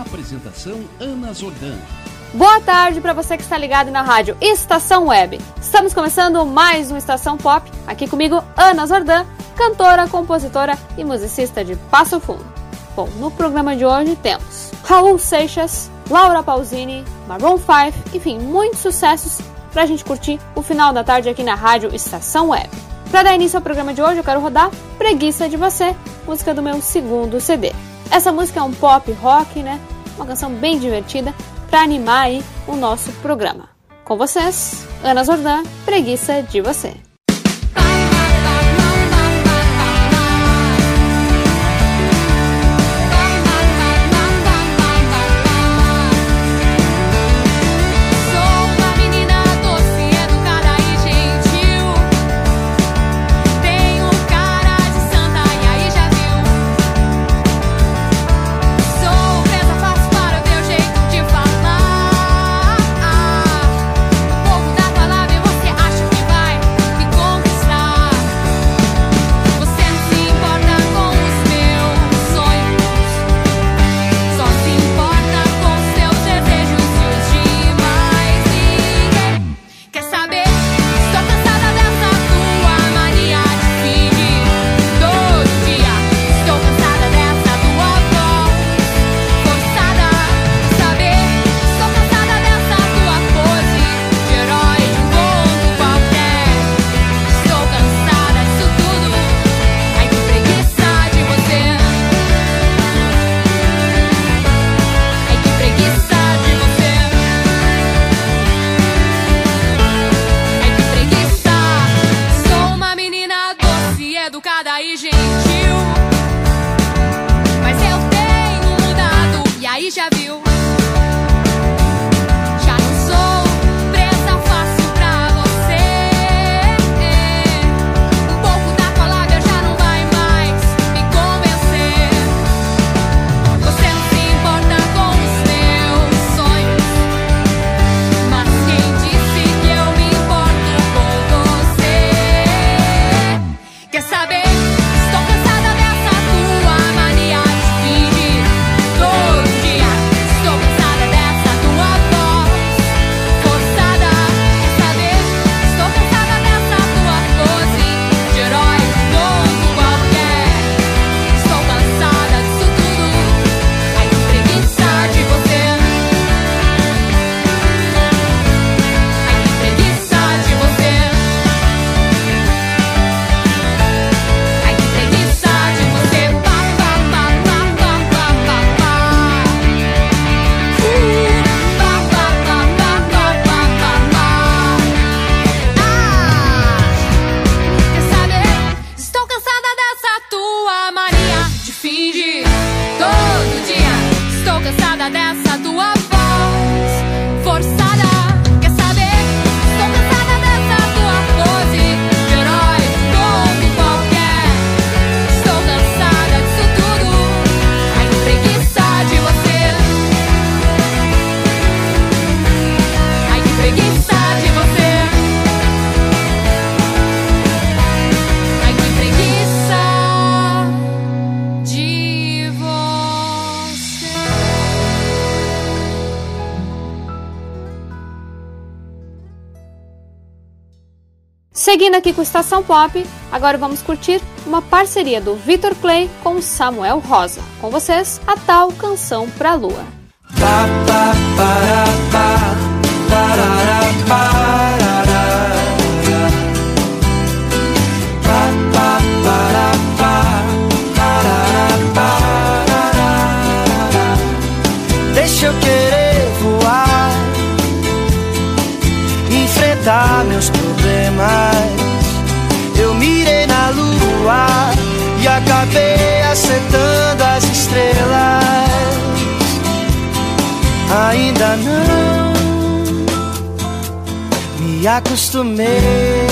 Apresentação Ana Zordan. Boa tarde para você que está ligado na rádio Estação Web. Estamos começando mais um Estação Pop. Aqui comigo, Ana Zordan, cantora, compositora e musicista de Passo Fundo. Bom, no programa de hoje temos Raul Seixas, Laura Pausini, Maroon 5, enfim, muitos sucessos para a gente curtir o final da tarde aqui na rádio Estação Web. Para dar início ao programa de hoje, eu quero rodar Preguiça de Você, música do meu segundo CD. Essa música é um pop rock, né? Uma canção bem divertida para animar aí o nosso programa. Com vocês, Ana Zordan, Preguiça de Você. Seguindo aqui com Estação Pop, agora vamos curtir uma parceria do Victor Clay com Samuel Rosa. Com vocês, a tal Canção pra Lua. Pa, pa, para, acertando as estrelas. Ainda não me acostumei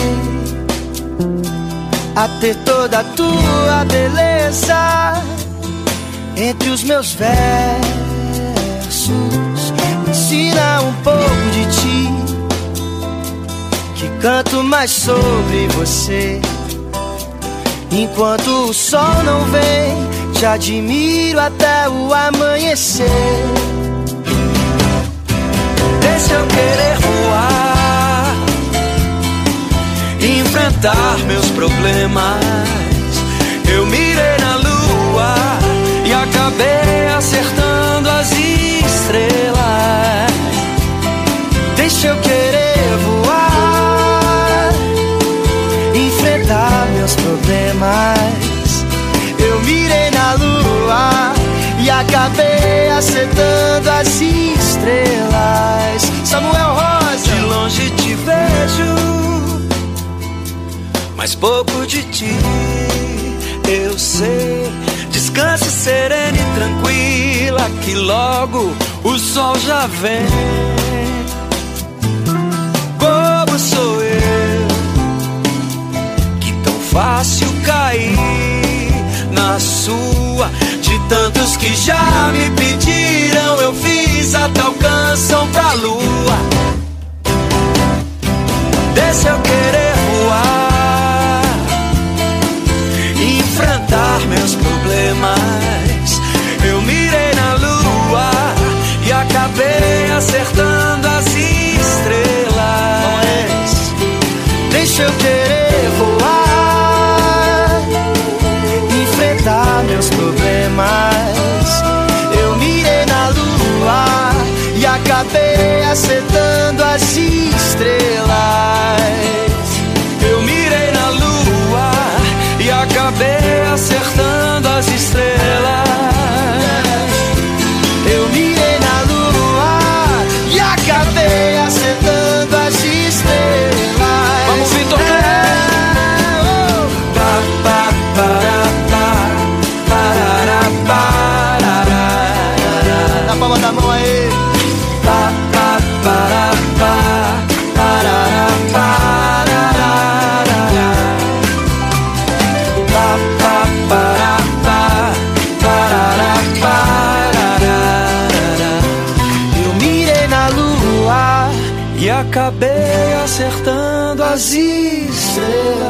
a ter toda a tua beleza entre os meus versos. Ensina um pouco de ti, que canto mais sobre você. Enquanto o sol não vem, te admiro até o amanhecer. Deixa eu querer voar, enfrentar meus problemas. Eu mirei na lua e acabei acertando mas pouco de ti eu sei. Descanse serena e tranquila, que logo o sol já vem. Bobo sou eu, que tão fácil cair na sua. De tantos que já me pediram, eu fiz até alcançam pra lua. Deixa eu querer meus problemas. Eu mirei na lua e acabei acertando as estrelas. Deixa eu querer voar, enfrentar meus problemas. Eu mirei na lua e acabei acertando as estrelas. Acertando as estrelas. Eu mirei na lua e acabei acertando as estrelas. Vamos, Vitor É, oh. Pa, pa, para, pa, parará, parará. Na palma da mão aí. Pa, pa, para, pa, parará, parará. Pa, pa, acabei acertando as estrelas.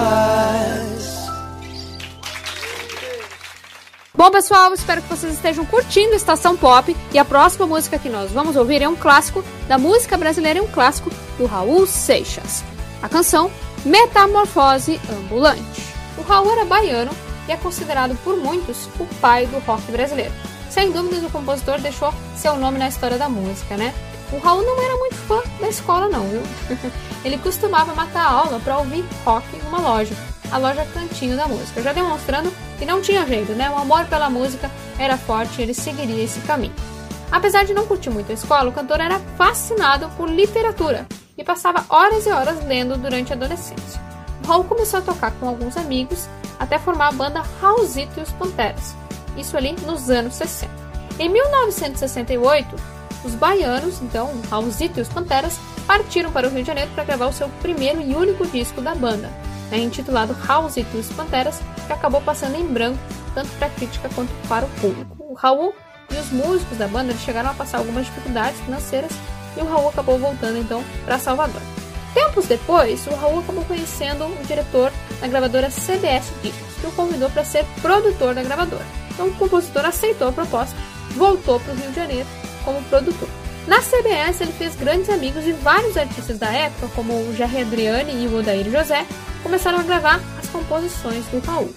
Bom, pessoal, espero que vocês estejam curtindo Estação Pop. E a próxima música que nós vamos ouvir é um clássico da música brasileira, é um clássico do Raul Seixas. A canção Metamorfose Ambulante. O Raul era baiano e é considerado por muitos o pai do rock brasileiro. Sem dúvidas, o compositor deixou seu nome na história da música, né? O Raul não era muito fã da escola, não, viu? Ele costumava matar a aula para ouvir rock em uma loja, a loja Cantinho da Música, já demonstrando que não tinha jeito, né? O amor pela música era forte e ele seguiria esse caminho. Apesar de não curtir muito a escola, o cantor era fascinado por literatura e passava horas e horas lendo durante a adolescência. O Raul começou a tocar com alguns amigos até formar a banda Raulzito e os Panteras, isso ali nos anos 60. Em 1968, os baianos, então Raulzito e os Panteras, partiram para o Rio de Janeiro para gravar o seu primeiro e único disco da banda, né, intitulado Raulzito e os Panteras, que acabou passando em branco tanto para a crítica quanto para o público. O Raul e os músicos da banda chegaram a passar algumas dificuldades financeiras e o Raul acabou voltando então para Salvador. Tempos depois, o Raul acabou conhecendo o diretor da gravadora CBS Discos, que o convidou para ser produtor da gravadora. Então o compositor aceitou a proposta, voltou para o Rio de Janeiro como produtor. Na CBS, ele fez grandes amigos e vários artistas da época, como o Jerry Adriani e o Odair José, começaram a gravar as composições do Raul.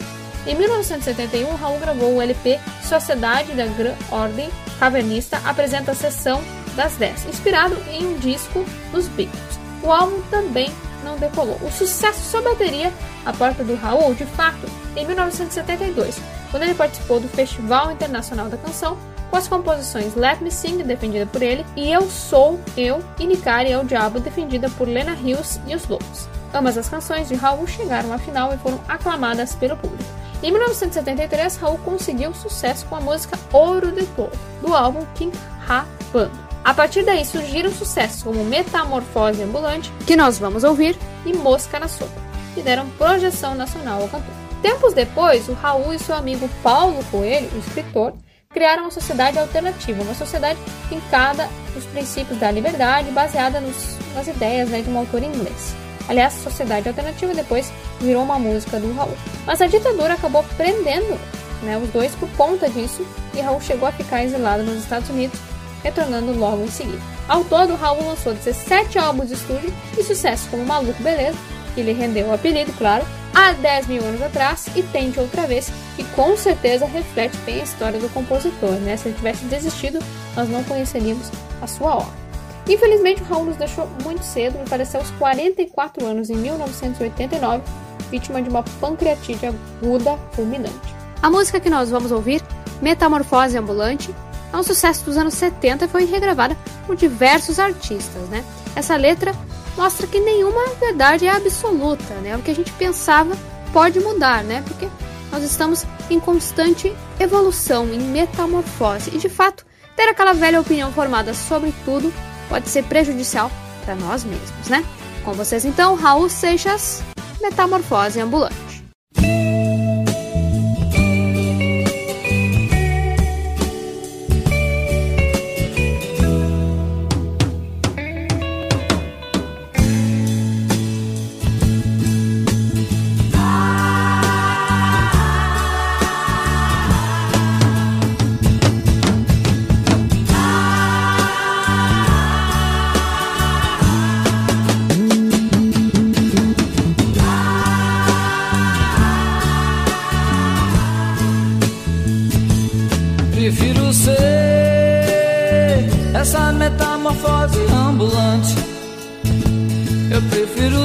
Em 1971, Raul gravou o LP Sociedade da Gran Ordem Cavernista apresenta a sessão das 10, inspirado em um disco dos Beatles. O álbum também não decolou. O sucesso só bateria a porta do Raul, de fato, em 1972, quando ele participou do Festival Internacional da Canção com as composições Let Me Sing, defendida por ele, e Eu Sou Eu e Nicari é o Diabo, defendida por Lena Hills e os Lobos. Ambas as canções de Raul chegaram à final e foram aclamadas pelo público. Em 1973, Raul conseguiu sucesso com a música Ouro de Toro, do álbum King Ha Bando. A partir daí surgiram sucessos como Metamorfose Ambulante, que nós vamos ouvir, e Mosca na Sopa, que deram projeção nacional ao cantor. Tempos depois, o Raul e seu amigo Paulo Coelho, o escritor, criaram uma sociedade alternativa, uma sociedade fincada nos princípios da liberdade, baseada nos, nas ideias né, de um autor inglês. Aliás, Sociedade Alternativa depois virou uma música do Raul. Mas a ditadura acabou prendendo né, os dois por conta disso e Raul chegou a ficar exilado nos Estados Unidos, retornando logo em seguida. Ao todo, Raul lançou 17 álbuns de estúdio e sucessos como Maluco Beleza, que lhe rendeu o apelido, claro, há 10 mil anos atrás e Tente Outra Vez, que com certeza reflete bem a história do compositor. Né? Se ele tivesse desistido, nós não conheceríamos a sua obra. Infelizmente, o Raul nos deixou muito cedo, me faleceu aos 44 anos, em 1989, vítima de uma pancreatite aguda fulminante. A música que nós vamos ouvir, Metamorfose Ambulante, é um sucesso dos anos 70 e foi regravada por diversos artistas. Né? Essa letra mostra que nenhuma verdade é absoluta, né? O que a gente pensava pode mudar, né? Porque nós estamos em constante evolução, em metamorfose. E de fato, ter aquela velha opinião formada sobre tudo pode ser prejudicial para nós mesmos, né? Com vocês então, Raul Seixas, Metamorfose Ambulante.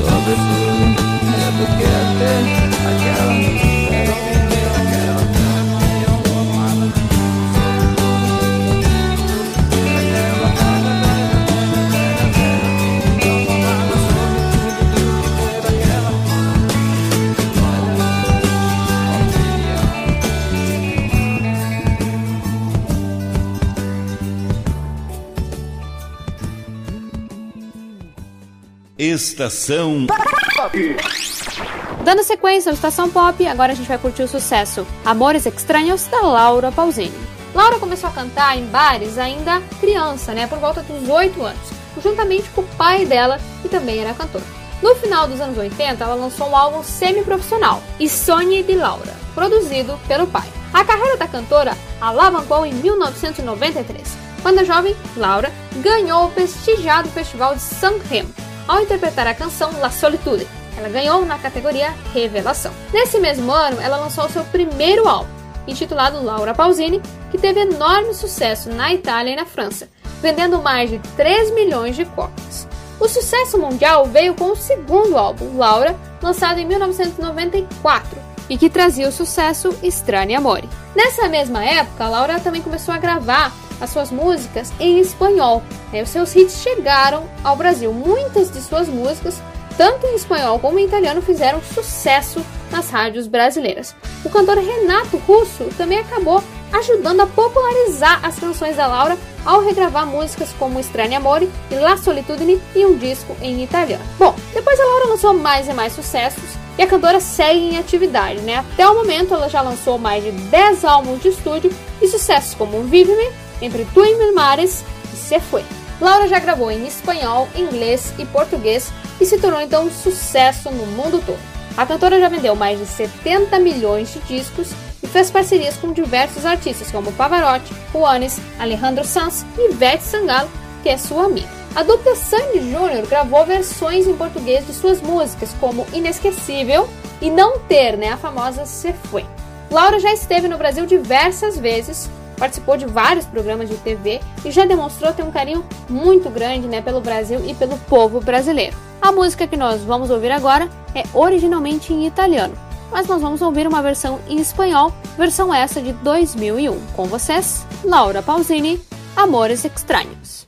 É do que ter aquela velha opinião. Estação Dando sequência ao Estação Pop, agora a gente vai curtir o sucesso Amores Estranhos da Laura Pausini. Laura começou a cantar em bares ainda criança, né, por volta dos 8 anos, juntamente com o pai dela, que também era cantor. No final dos anos 80, ela lançou um álbum semi-profissional, E Sonhe de Laura, produzido pelo pai. A carreira da cantora alavancou em 1993, quando a jovem Laura ganhou o prestigiado Festival de Sanremo ao interpretar a canção La Solitude. Ela ganhou na categoria Revelação. Nesse mesmo ano, ela lançou seu primeiro álbum, intitulado Laura Pausini, que teve enorme sucesso na Itália e na França, vendendo mais de 3 milhões de cópias. O sucesso mundial veio com o segundo álbum, Laura, lançado em 1994, e que trazia o sucesso Strani Amore. Nessa mesma época, Laura também começou a gravar as suas músicas em espanhol. Né? Os seus hits chegaram ao Brasil. Muitas de suas músicas, tanto em espanhol como em italiano, fizeram sucesso nas rádios brasileiras. O cantor Renato Russo também acabou ajudando a popularizar as canções da Laura ao regravar músicas como Estranho Amore e La Solitudine e um disco em italiano. Bom, depois a Laura lançou mais e mais sucessos e a cantora segue em atividade, né? Até o momento ela já lançou mais de 10 álbuns de estúdio e sucessos como Vive-me, Entre Tu e Mil Mares e Se Foi. Laura já gravou em espanhol, inglês e português e se tornou então um sucesso no mundo todo. A cantora já vendeu mais de 70 milhões de discos e fez parcerias com diversos artistas como Pavarotti, Juanes, Alejandro Sanz e Ivete Sangalo, que é sua amiga. A dupla Sandy Júnior gravou versões em português de suas músicas, como Inesquecível e Não Ter, né, a famosa Se Foi. Laura já esteve no Brasil diversas vezes, participou de vários programas de TV e já demonstrou ter um carinho muito grande né, pelo Brasil e pelo povo brasileiro. A música que nós vamos ouvir agora é originalmente em italiano, mas nós vamos ouvir uma versão em espanhol, versão essa de 2001. Com vocês, Laura Pausini, Amores Estranhos.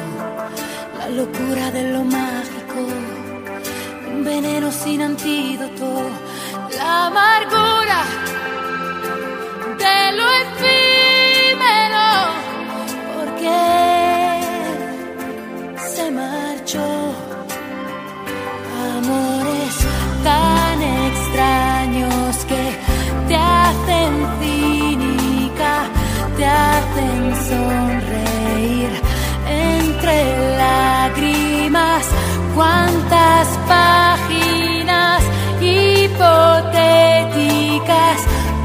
locura de lo mágico, un veneno sin antídoto, la amargura cuántas páginas hipotéticas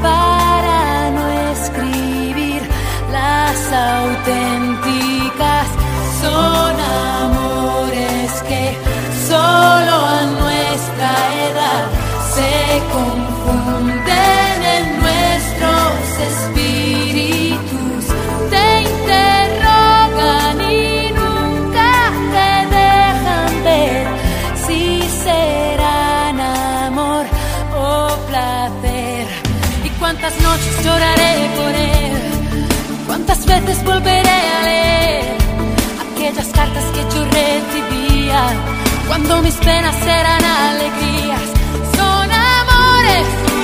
para no escribir las auténticas. Son amores que solo a nuestra edad se confunden cuántas noches lloraré por él, cuántas veces volveré a leer aquellas cartas que yo recibía, cuando mis penas eran alegrías, son amores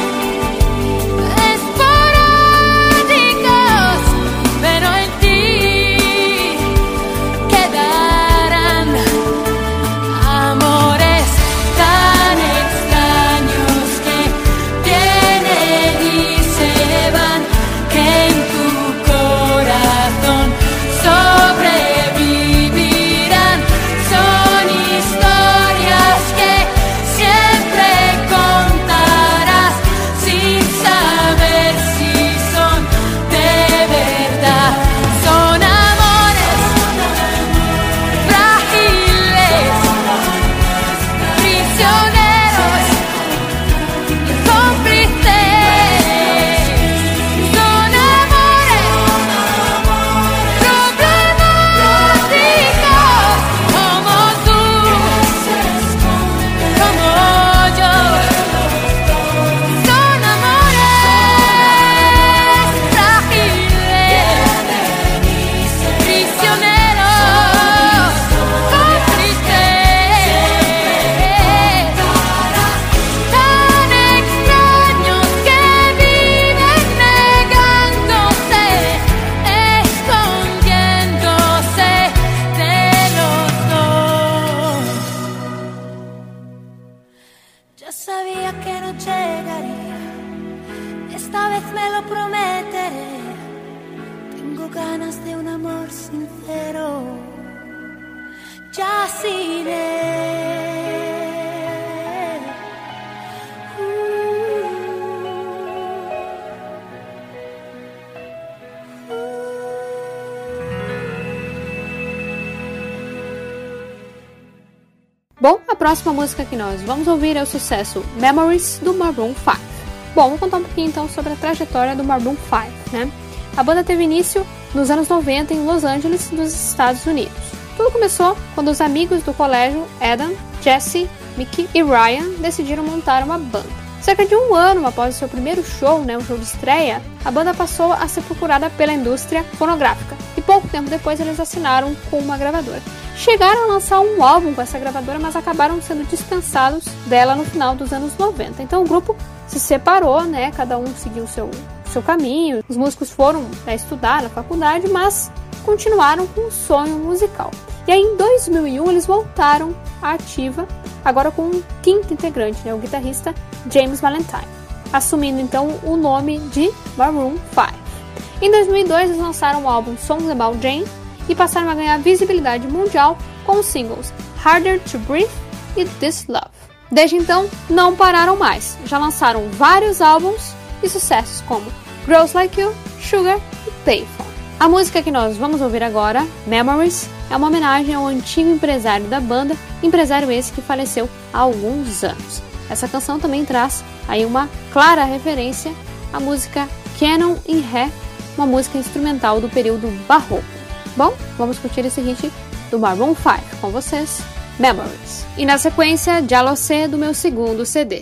sincero. Ya sin él. Bom, a próxima música que nós vamos ouvir é o sucesso Memories do Maroon 5. Bom, vou contar um pouquinho então sobre a trajetória do Maroon 5, né? A banda teve início nos anos 90 em Los Angeles, nos Estados Unidos. Tudo começou quando os amigos do colégio, Adam, Jesse, Mickey e Ryan, decidiram montar uma banda. Cerca de um ano após o seu primeiro show, né, um show de estreia, a banda passou a ser procurada pela indústria fonográfica e pouco tempo depois eles assinaram com uma gravadora. Chegaram a lançar um álbum com essa gravadora, mas acabaram sendo dispensados dela no final dos anos 90. Então o grupo se separou, né? Cada um seguiu o seu, seu caminho. Os músicos foram né, estudar na faculdade, mas continuaram com um sonho musical. E aí em 2001 eles voltaram à ativa, agora com um quinto integrante, né, o guitarrista James Valentine, assumindo então o nome de Maroon 5. Em 2002 eles lançaram o álbum Songs About Jane e passaram a ganhar visibilidade mundial com os singles Harder to Breathe e This Love. Desde então, não pararam mais. Já lançaram vários álbuns e sucessos como Girls Like You, Sugar e Payphone. A música que nós vamos ouvir agora, Memories, é uma homenagem ao antigo empresário da banda, empresário esse que faleceu há alguns anos. Essa canção também traz aí uma clara referência à música Canon em Ré, uma música instrumental do período barroco. Bom, vamos curtir esse hit do Maroon 5 com vocês, Memories. E na sequência, Jalocé do meu segundo CD.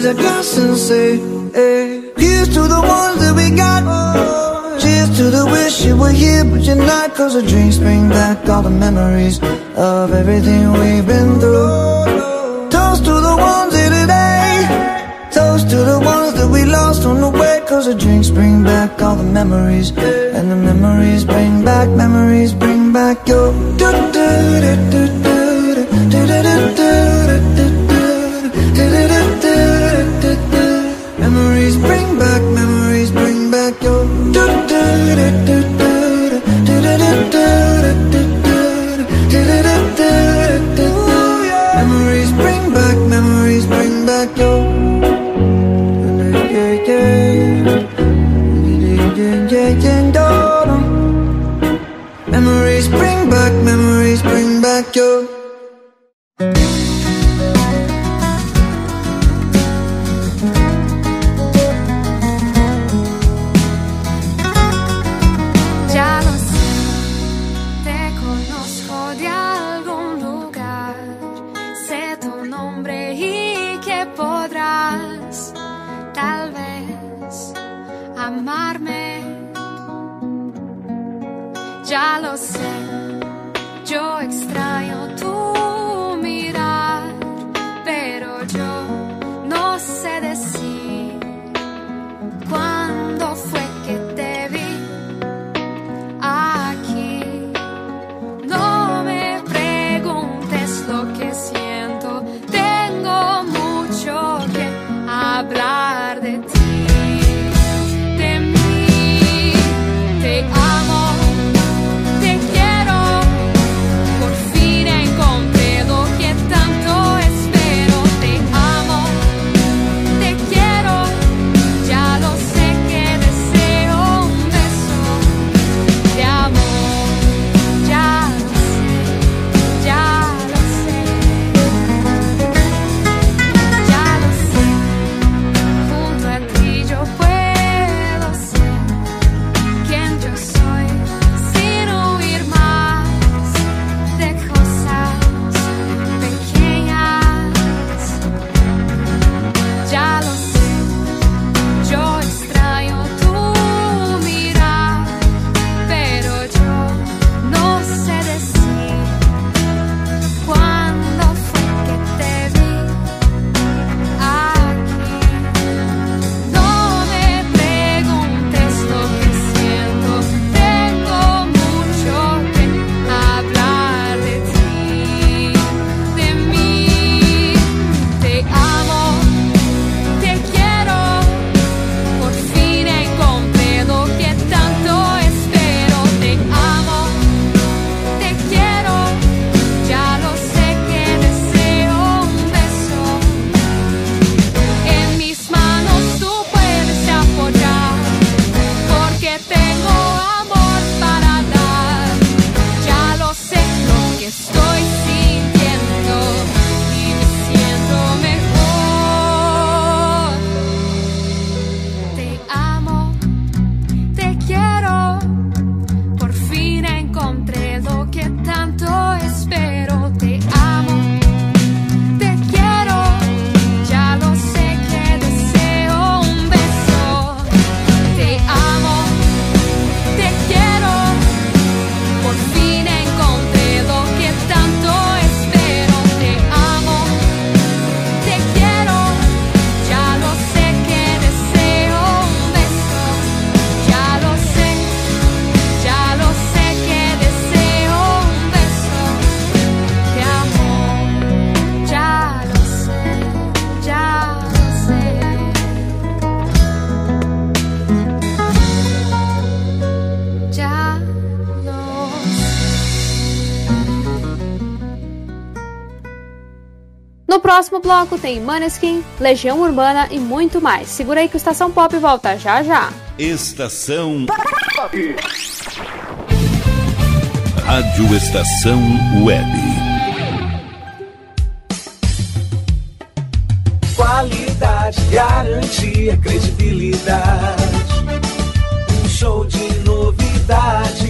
Raise a glass and say, hey. Here's to the ones that we got. Cheers to the wish you were here, but you're not. Cause the drinks bring back all the memories of everything we've been through. Toast to the ones here today. Toast to the ones that we lost on the way. Cause the drinks bring back all the memories. And the memories bring back, memories bring back your. do do do do do próximo bloco tem Maneskin, Legião Urbana e muito mais. Segura aí que o Estação Pop volta já já. Estação Rádio Estação Web. Qualidade, garantia, credibilidade. Um show de novidades.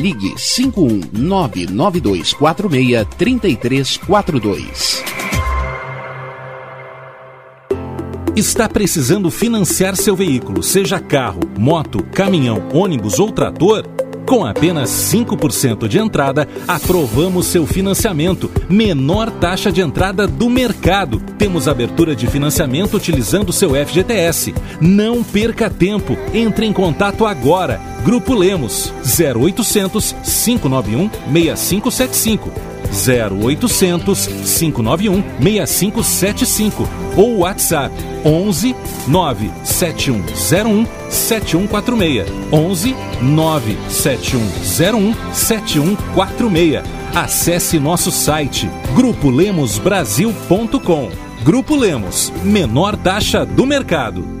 Ligue 51 99246 3342. Está precisando financiar seu veículo, seja carro, moto, caminhão, ônibus ou trator? Com apenas 5% de entrada, aprovamos seu financiamento. Menor taxa de entrada do mercado. Temos abertura de financiamento utilizando seu FGTS. Não perca tempo. Entre em contato agora. Grupo Lemos 0800 591 6575. 0800 591 6575 ou WhatsApp 11 97101 7146 11 97101 7146 Acesse nosso site grupolemosbrasil.com Grupo Lemos, menor taxa do mercado.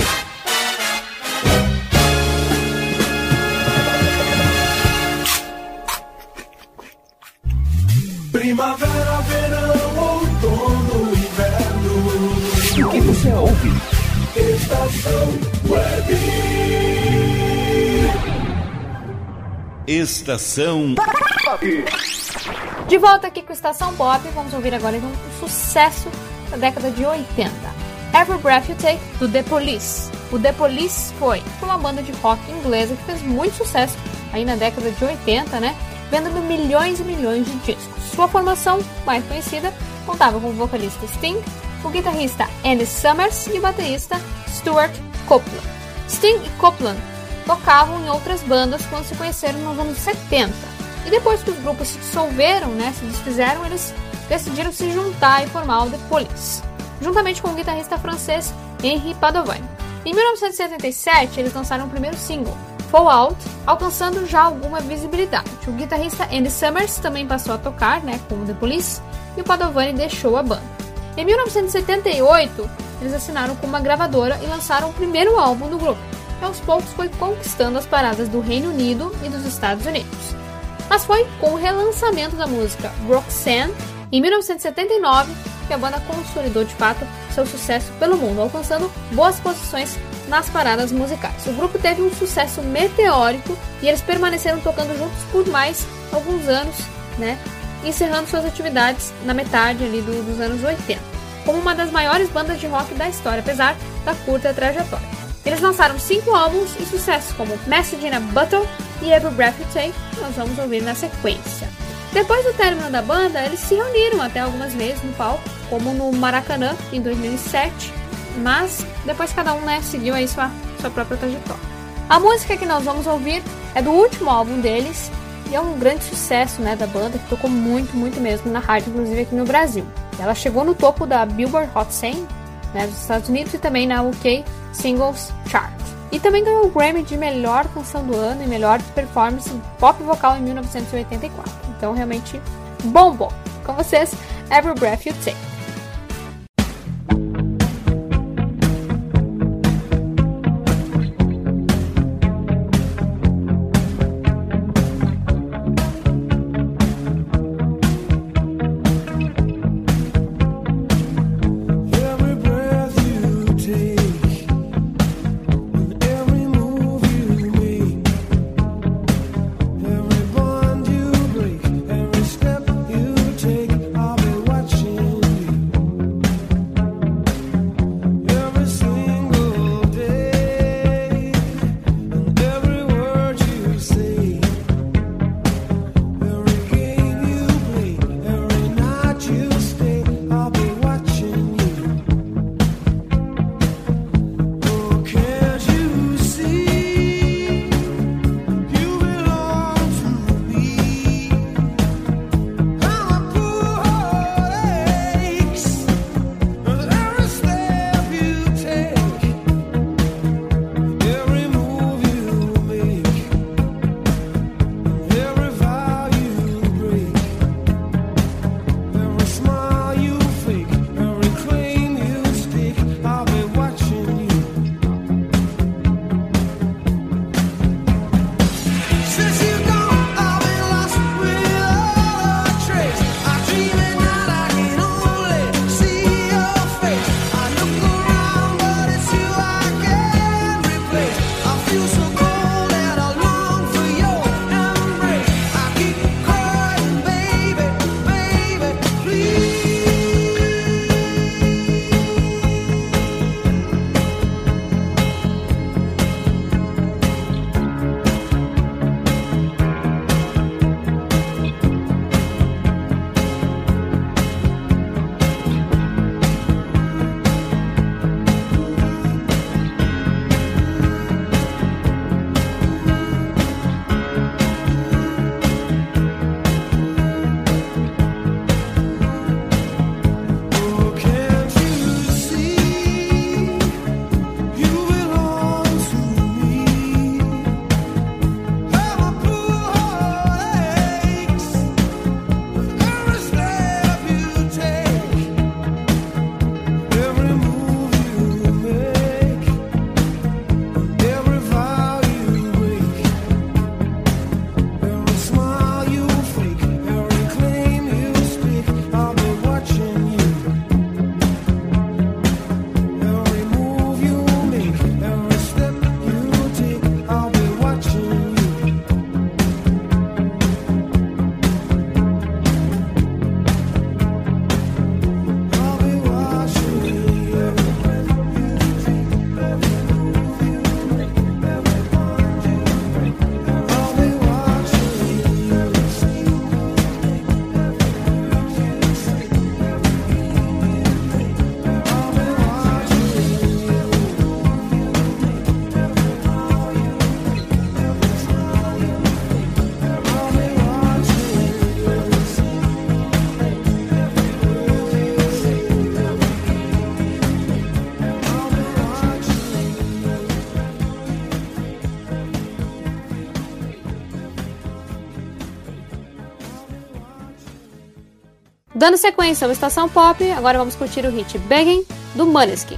Estação Web. Estação De volta aqui com Estação Pop, vamos ouvir agora então, um sucesso da década de 80. Every Breath You Take, do The Police. O The Police foi uma banda de rock inglesa que fez muito sucesso aí na década de 80, né? Vendendo milhões e milhões de discos. Sua formação mais conhecida contava com o vocalista Sting, o guitarrista Andy Summers e o baterista Stuart Copeland. Sting e Copeland tocavam em outras bandas quando se conheceram nos anos 70. E depois que os grupos se dissolveram, né, se desfizeram, eles decidiram se juntar e formar o The Police, juntamente com o guitarrista francês Henri Padovani. Em 1977, eles lançaram o primeiro single, Fall Out, alcançando já alguma visibilidade. O guitarrista Andy Summers também passou a tocar né, com The Police e o Padovani deixou a banda. Em 1978, eles assinaram com uma gravadora e lançaram o primeiro álbum do grupo, que aos poucos foi conquistando as paradas do Reino Unido e dos Estados Unidos. Mas foi com o relançamento da música Roxanne, em 1979, que a banda consolidou de fato seu sucesso pelo mundo, alcançando boas posições nas paradas musicais. O grupo teve um sucesso meteórico e eles permaneceram tocando juntos por mais alguns anos, né? Encerrando suas atividades na metade ali do, dos anos 80, como uma das maiores bandas de rock da história, apesar da curta trajetória. Eles lançaram cinco álbuns e sucessos como Message in a Bottle e Every Breath You Take, que nós vamos ouvir na sequência. Depois do término da banda, eles se reuniram até algumas vezes no palco, como no Maracanã em 2007, mas depois cada um né, seguiu aí sua, sua própria trajetória. A música que nós vamos ouvir é do último álbum deles e é um grande sucesso né, da banda, que tocou muito, muito mesmo na rádio, inclusive aqui no Brasil. Ela chegou no topo da Billboard Hot 100 né, dos Estados Unidos e também na UK Singles Chart. E também ganhou o Grammy de melhor canção do ano e melhor performance pop vocal em 1984. Então realmente bombou. Com vocês, Every Breath You Take. Dando sequência ao Estação Pop, agora vamos curtir o hit Begging do Maneskin.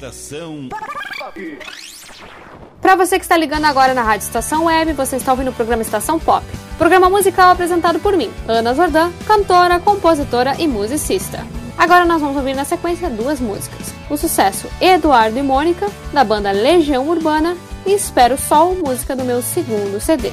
Estação Para você que está ligando agora na Rádio Estação Web, você está ouvindo o programa Estação Pop. Programa musical apresentado por mim, Ana Zordan, cantora, compositora e musicista. Agora nós vamos ouvir na sequência duas músicas. O sucesso Eduardo e Mônica, da banda Legião Urbana, e Espero Sol, música do meu segundo CD.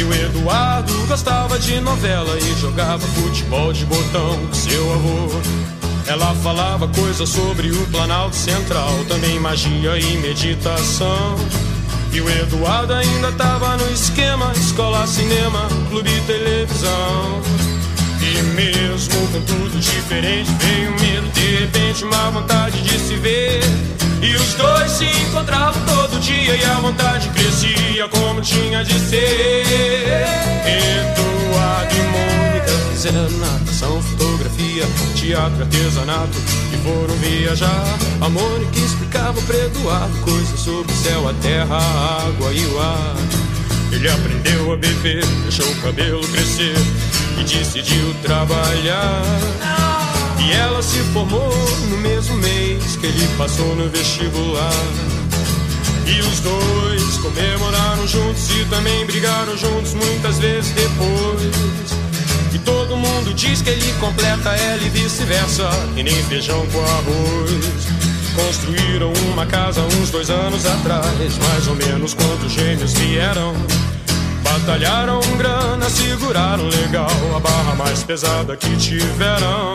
E o Eduardo gostava de novela e jogava futebol de botão com seu avô. Ela falava coisas sobre o Planalto Central, também magia e meditação. E o Eduardo ainda tava no esquema: escola, cinema, clube e televisão. E mesmo com tudo diferente, veio medo, de repente, uma vontade de se ver. E os dois se encontravam todo dia e a vontade como tinha de ser. Eduardo e Mônica fizeram natação, fotografia, teatro, artesanato e foram viajar. A Mônica explicava para Eduardo coisas sobre o céu, a terra, a água e o ar. Ele aprendeu a beber, deixou o cabelo crescer e decidiu trabalhar. E ela se formou no mesmo mês que ele passou no vestibular. E os dois comemoraram juntos e também brigaram juntos muitas vezes depois. E todo mundo diz que ele completa ela e vice-versa, e nem feijão com arroz. Construíram uma casa uns dois anos atrás, mais ou menos quando os gêmeos vieram. Batalharam grana, seguraram legal a barra mais pesada que tiveram.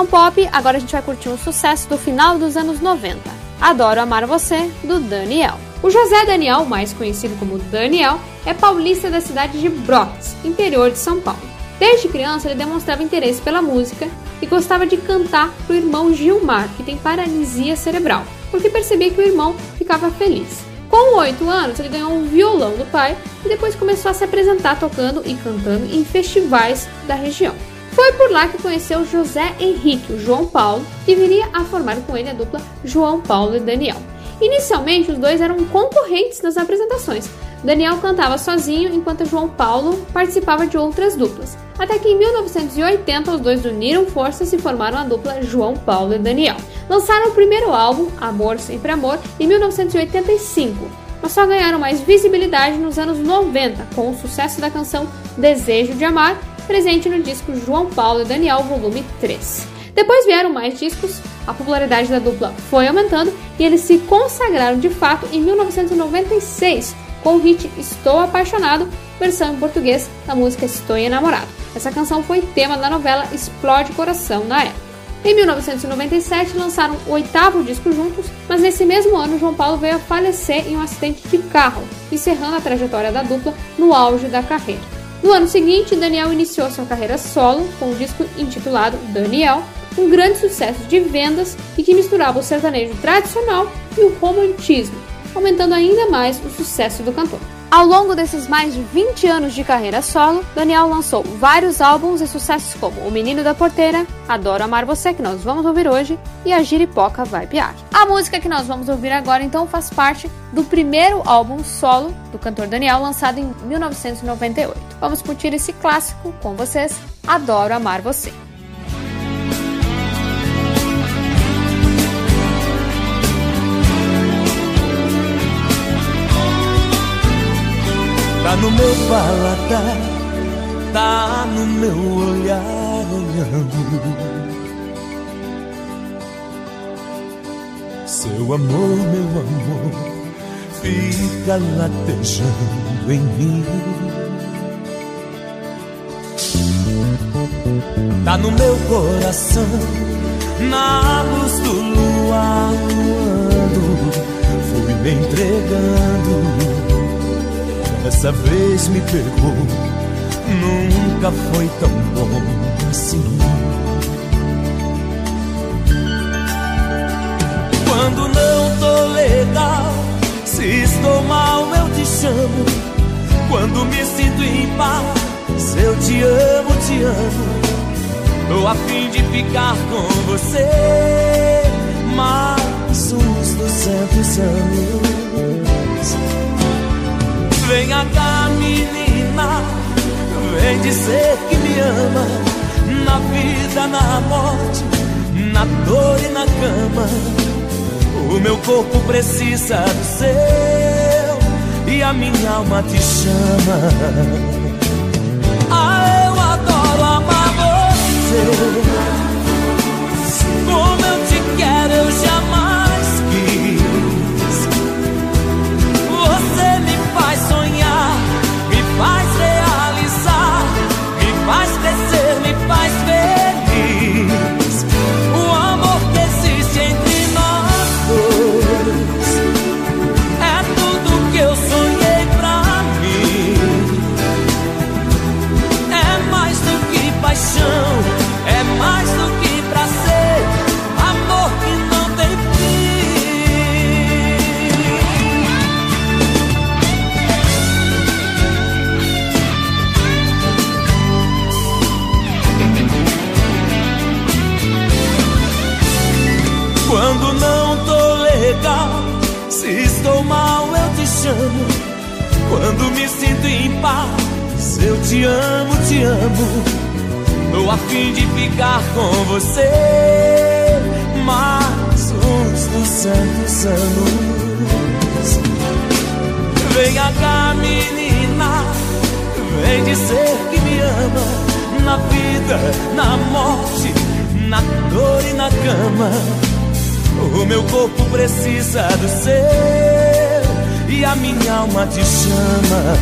Estação Pop, agora a gente vai curtir um sucesso do final dos anos 90. Adoro Amar Você, do Daniel. O José Daniel, mais conhecido como Daniel, é paulista da cidade de Brotas, interior de São Paulo. Desde criança ele demonstrava interesse pela música e gostava de cantar para o irmão Gilmar, que tem paralisia cerebral, porque percebia que o irmão ficava feliz. Com 8 anos, ele ganhou um violão do pai e depois começou a se apresentar tocando e cantando em festivais da região. Foi por lá que conheceu José Henrique, o João Paulo, que viria a formar com ele a dupla João Paulo e Daniel. Inicialmente, os dois eram concorrentes nas apresentações. Daniel cantava sozinho, enquanto João Paulo participava de outras duplas. Até que em 1980, os dois uniram forças e formaram a dupla João Paulo e Daniel. Lançaram o primeiro álbum, Amor Sempre Amor, em 1985, mas só ganharam mais visibilidade nos anos 90, com o sucesso da canção Desejo de Amar, presente no disco João Paulo e Daniel, volume 3. Depois vieram mais discos, a popularidade da dupla foi aumentando e eles se consagraram de fato em 1996 com o hit Estou Apaixonado, versão em português da música Estou Enamorado. Essa canção foi tema da novela Explode Coração na época. Em 1997 lançaram o oitavo disco juntos, mas nesse mesmo ano João Paulo veio a falecer em um acidente de carro, encerrando a trajetória da dupla no auge da carreira. No ano seguinte, Daniel iniciou sua carreira solo com um disco intitulado Daniel, um grande sucesso de vendas e que misturava o sertanejo tradicional e o romantismo, aumentando ainda mais o sucesso do cantor. Ao longo desses mais de 20 anos de carreira solo, Daniel lançou vários álbuns e sucessos como O Menino da Porteira, Adoro Amar Você, que nós vamos ouvir hoje, e A Giripoca Vai Piar. A música que nós vamos ouvir agora, então, faz parte do primeiro álbum solo do cantor Daniel, lançado em 1998. Vamos curtir esse clássico com vocês, Adoro Amar Você. Tá no meu paladar, tá no meu olhar olhando. Seu amor, meu amor, fica latejando em mim. Tá no meu coração, na luz do luar, luando, fui me entregando. Dessa vez me pegou, nunca foi tão bom assim. Quando não tô legal, se estou mal, eu te chamo. Quando me sinto em paz, eu te amo, te amo. Tô a fim de ficar com você mais uns 200 anos. Venha cá, menina, vem dizer que me ama. Na vida, na morte, na dor e na cama. O meu corpo precisa do seu e a minha alma te chama. Ah, eu adoro amar você. Como eu te quero, eu jamais Quando não tô legal, se estou mal, eu te chamo. Quando me sinto em paz, eu te amo, te amo. Tô a fim de ficar com você mais uns 200 anos. Venha cá, menina, vem dizer que me ama. Na vida, na morte, na dor e na cama. O meu corpo precisa do seu e a minha alma te chama.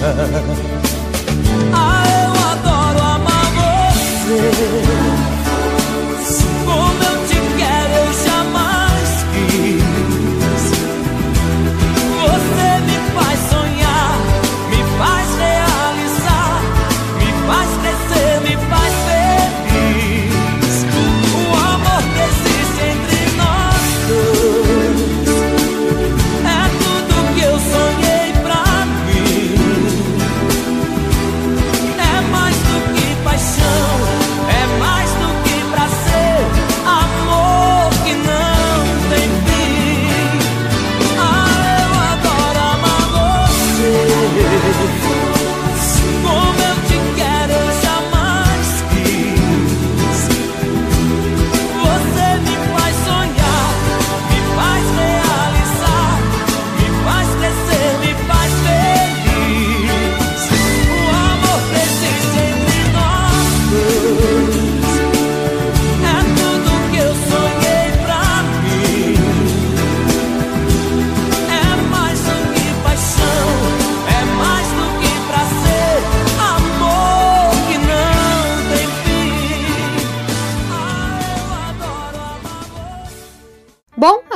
Ah, eu adoro amar você. Como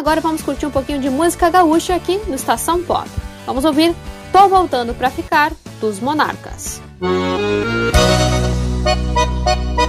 agora vamos curtir um pouquinho de música gaúcha aqui no Estação Pop. Vamos ouvir Tô Voltando Pra Ficar, dos Monarcas. Esta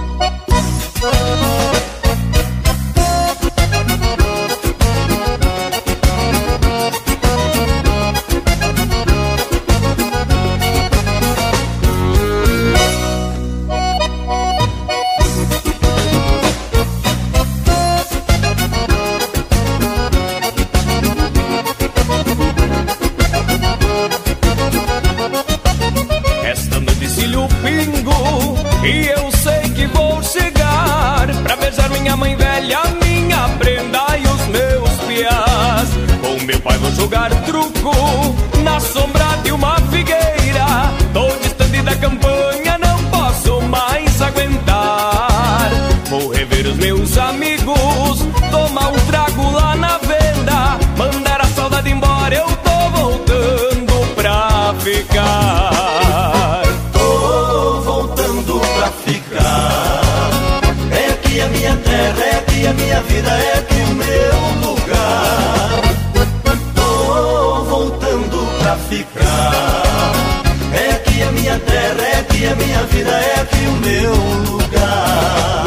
vida, é aqui o meu lugar.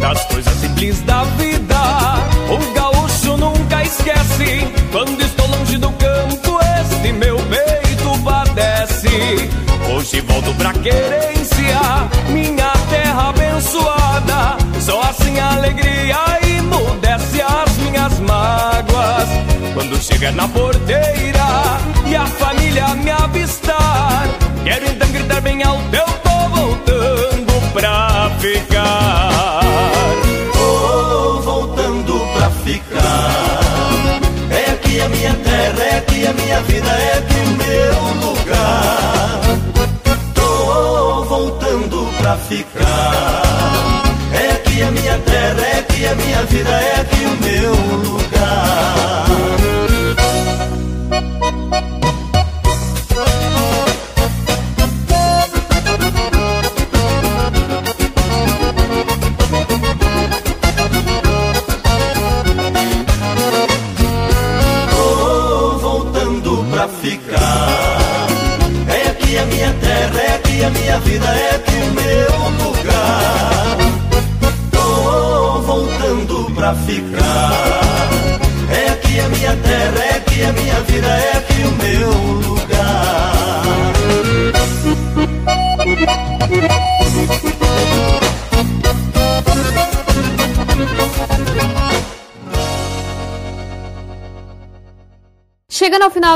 Das coisas simples da vida, o gaúcho nunca esquece. Quando estou longe do campo, este meu peito padece. Hoje volto pra querência, Chegar na porteira e a família me avistar, quero então gritar bem alto: Eu tô voltando pra ficar. Tô voltando pra ficar. É aqui a minha terra, é aqui a minha vida, é aqui o meu lugar. Tô voltando pra ficar. É aqui a minha terra, é aqui a minha vida, é aqui o meu lugar.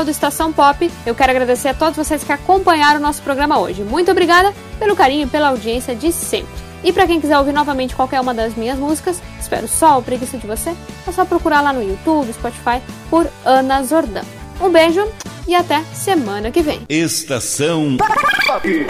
Do Estação Pop, eu quero agradecer a todos vocês que acompanharam o nosso programa hoje. Muito obrigada pelo carinho e pela audiência de sempre. E para quem quiser ouvir novamente qualquer uma das minhas músicas, espero só o preguiça de você, é só procurar lá no YouTube, Spotify, por Ana Zordan. Um beijo e até semana que vem. Estação Pop.